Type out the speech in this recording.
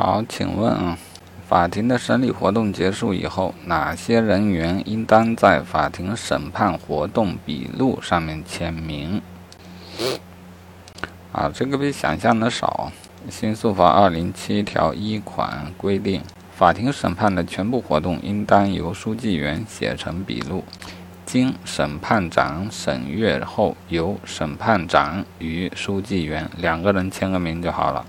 好请问啊法庭的审理活动结束以后哪些人员应当在法庭审判活动笔录上面签名？啊这个比想象的少新诉法二零七条一款规定法庭审判的全部活动应当由书记员写成笔录经审判长审阅后由审判长与书记员两个人签个名就好了。